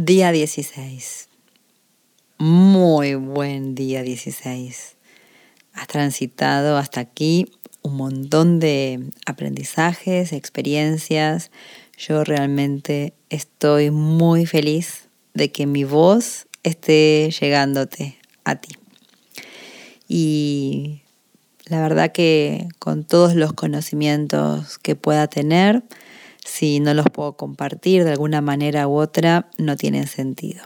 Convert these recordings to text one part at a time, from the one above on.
Día 16. Muy buen día 16. Has transitado hasta aquí un montón de aprendizajes, experiencias. Yo realmente estoy muy feliz de que mi voz esté llegándote a ti. Y la verdad que con todos los conocimientos que pueda tener, si no los puedo compartir de alguna manera u otra, no tienen sentido.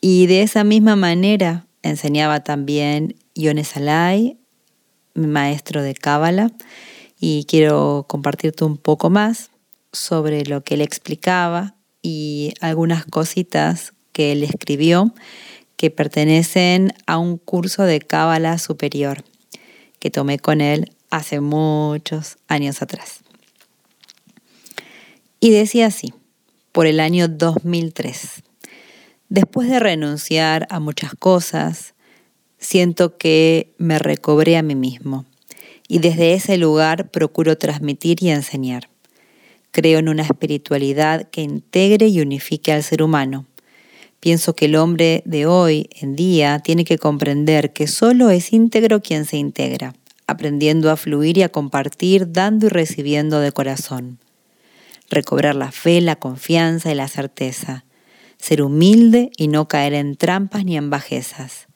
Y de esa misma manera enseñaba también Yone Salai, mi maestro de Cábala, y quiero compartirte un poco más sobre lo que él explicaba y algunas cositas que él escribió que pertenecen a un curso de Cábala superior que tomé con él hace muchos años atrás. Y decía así, por el año 2003. Después de renunciar a muchas cosas, siento que me recobré a mí mismo y desde ese lugar procuro transmitir y enseñar. Creo en una espiritualidad que integre y unifique al ser humano. Pienso que el hombre de hoy en día tiene que comprender que solo es íntegro quien se integra, aprendiendo a fluir y a compartir, dando y recibiendo de corazón recobrar la fe, la confianza y la certeza, ser humilde y no caer en trampas ni en bajezas.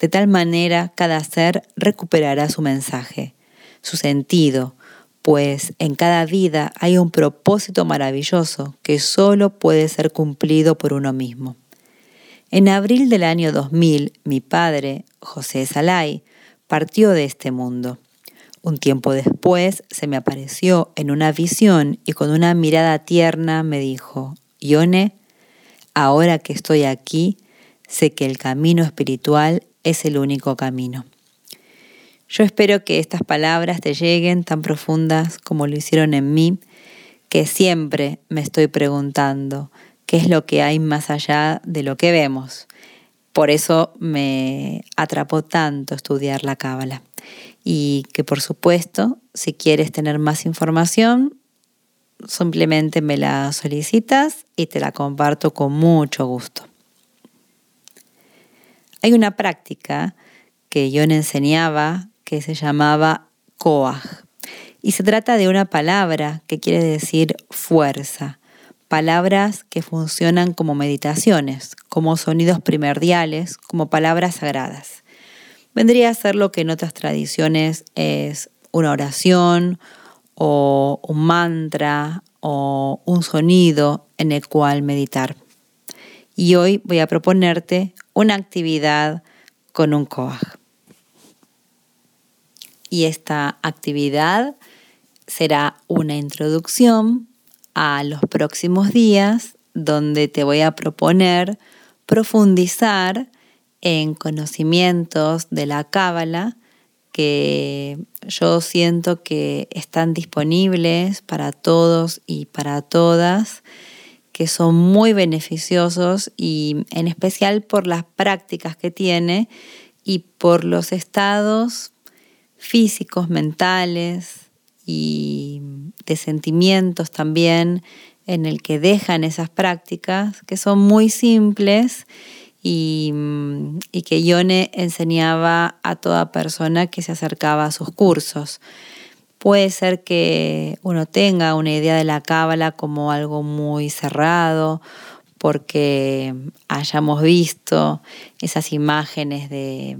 De tal manera cada ser recuperará su mensaje, su sentido, pues en cada vida hay un propósito maravilloso que solo puede ser cumplido por uno mismo. En abril del año 2000, mi padre, José Salai, partió de este mundo. Un tiempo después se me apareció en una visión y con una mirada tierna me dijo, Ione, ahora que estoy aquí, sé que el camino espiritual es el único camino. Yo espero que estas palabras te lleguen tan profundas como lo hicieron en mí, que siempre me estoy preguntando qué es lo que hay más allá de lo que vemos. Por eso me atrapó tanto estudiar la cábala y que por supuesto, si quieres tener más información, simplemente me la solicitas y te la comparto con mucho gusto. Hay una práctica que yo enseñaba que se llamaba Koach y se trata de una palabra que quiere decir fuerza, palabras que funcionan como meditaciones, como sonidos primordiales, como palabras sagradas vendría a ser lo que en otras tradiciones es una oración o un mantra o un sonido en el cual meditar. Y hoy voy a proponerte una actividad con un koach. Y esta actividad será una introducción a los próximos días donde te voy a proponer profundizar en conocimientos de la cábala que yo siento que están disponibles para todos y para todas, que son muy beneficiosos y en especial por las prácticas que tiene y por los estados físicos, mentales y de sentimientos también en el que dejan esas prácticas, que son muy simples Mm, y, que Yone enseñaba a toda persona que se acercaba a sus cursos. Puede ser que uno tenga una idea de la cábala como algo muy cerrado, porque hayamos visto esas imágenes de,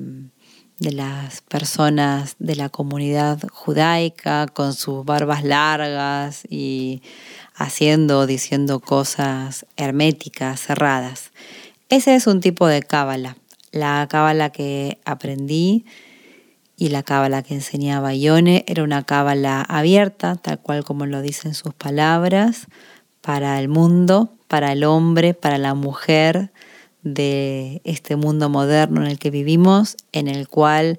de las personas de la comunidad judaica con sus barbas largas y haciendo o diciendo cosas herméticas, cerradas. Ese es un tipo de cábala. La cábala que aprendí y la cábala que enseñaba Ione era una cábala abierta, tal cual como lo dicen sus palabras, para el mundo, para el hombre, para la mujer de este mundo moderno en el que vivimos, en el cual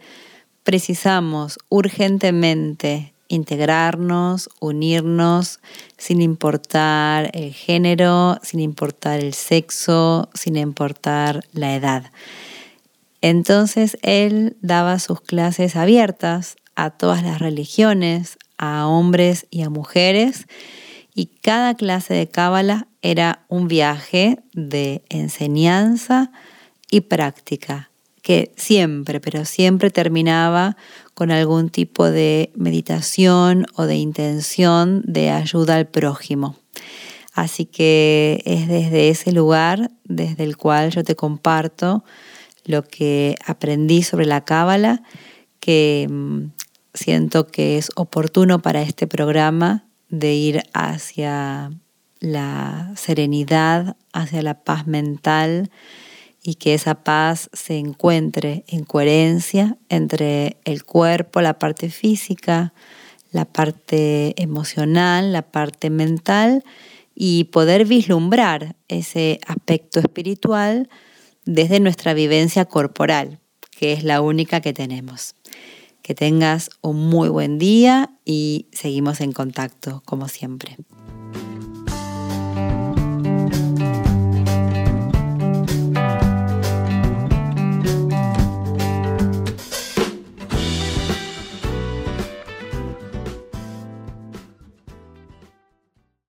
precisamos urgentemente integrarnos, unirnos, sin importar el género, sin importar el sexo, sin importar la edad. Entonces él daba sus clases abiertas a todas las religiones, a hombres y a mujeres, y cada clase de cábala era un viaje de enseñanza y práctica, que siempre, pero siempre terminaba con algún tipo de meditación o de intención de ayuda al prójimo. Así que es desde ese lugar desde el cual yo te comparto lo que aprendí sobre la cábala, que mm, siento que es oportuno para este programa de ir hacia la serenidad, hacia la paz mental y que esa paz se encuentre en coherencia entre el cuerpo, la parte física, la parte emocional, la parte mental y poder vislumbrar ese aspecto espiritual desde nuestra vivencia corporal, que es la única que tenemos. Que tengas un muy buen día y seguimos en contacto como siempre.